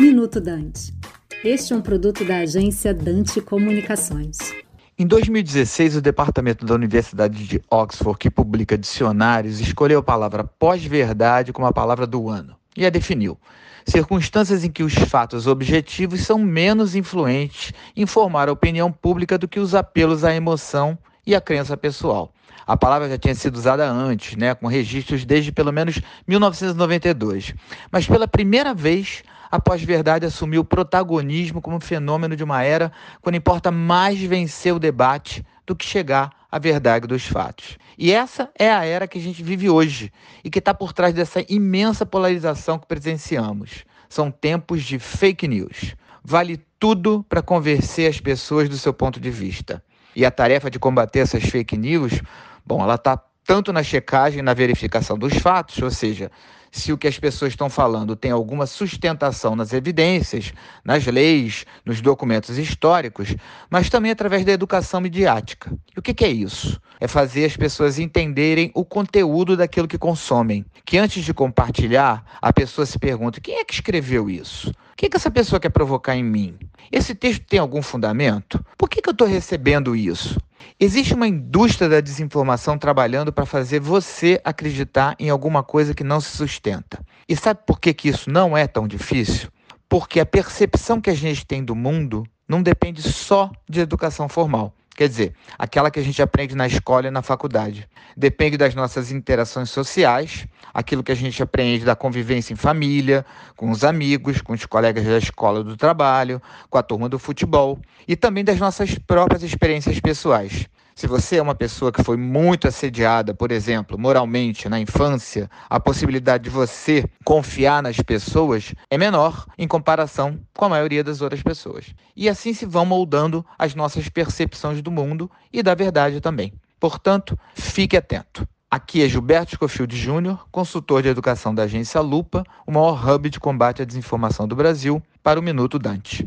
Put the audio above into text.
Minuto Dante. Este é um produto da agência Dante Comunicações. Em 2016, o departamento da Universidade de Oxford, que publica dicionários, escolheu a palavra pós-verdade como a palavra do ano e a definiu. Circunstâncias em que os fatos objetivos são menos influentes em formar a opinião pública do que os apelos à emoção e à crença pessoal. A palavra já tinha sido usada antes, né, com registros desde pelo menos 1992. Mas pela primeira vez, a pós-verdade assumiu protagonismo como fenômeno de uma era quando importa mais vencer o debate do que chegar à verdade dos fatos. E essa é a era que a gente vive hoje e que está por trás dessa imensa polarização que presenciamos. São tempos de fake news. Vale tudo para convencer as pessoas do seu ponto de vista. E a tarefa de combater essas fake news, bom, ela está tanto na checagem na verificação dos fatos, ou seja, se o que as pessoas estão falando tem alguma sustentação nas evidências, nas leis, nos documentos históricos, mas também através da educação midiática. E o que é isso? É fazer as pessoas entenderem o conteúdo daquilo que consomem. Que antes de compartilhar, a pessoa se pergunta: quem é que escreveu isso? O que, que essa pessoa quer provocar em mim? Esse texto tem algum fundamento? Por que, que eu estou recebendo isso? Existe uma indústria da desinformação trabalhando para fazer você acreditar em alguma coisa que não se sustenta. E sabe por que, que isso não é tão difícil? Porque a percepção que a gente tem do mundo não depende só de educação formal. Quer dizer, aquela que a gente aprende na escola e na faculdade. Depende das nossas interações sociais, aquilo que a gente aprende da convivência em família, com os amigos, com os colegas da escola do trabalho, com a turma do futebol e também das nossas próprias experiências pessoais. Se você é uma pessoa que foi muito assediada, por exemplo, moralmente na infância, a possibilidade de você confiar nas pessoas é menor em comparação com a maioria das outras pessoas. E assim se vão moldando as nossas percepções do mundo e da verdade também. Portanto, fique atento. Aqui é Gilberto Scofield Júnior, consultor de educação da agência Lupa, o maior hub de combate à desinformação do Brasil, para o Minuto Dante.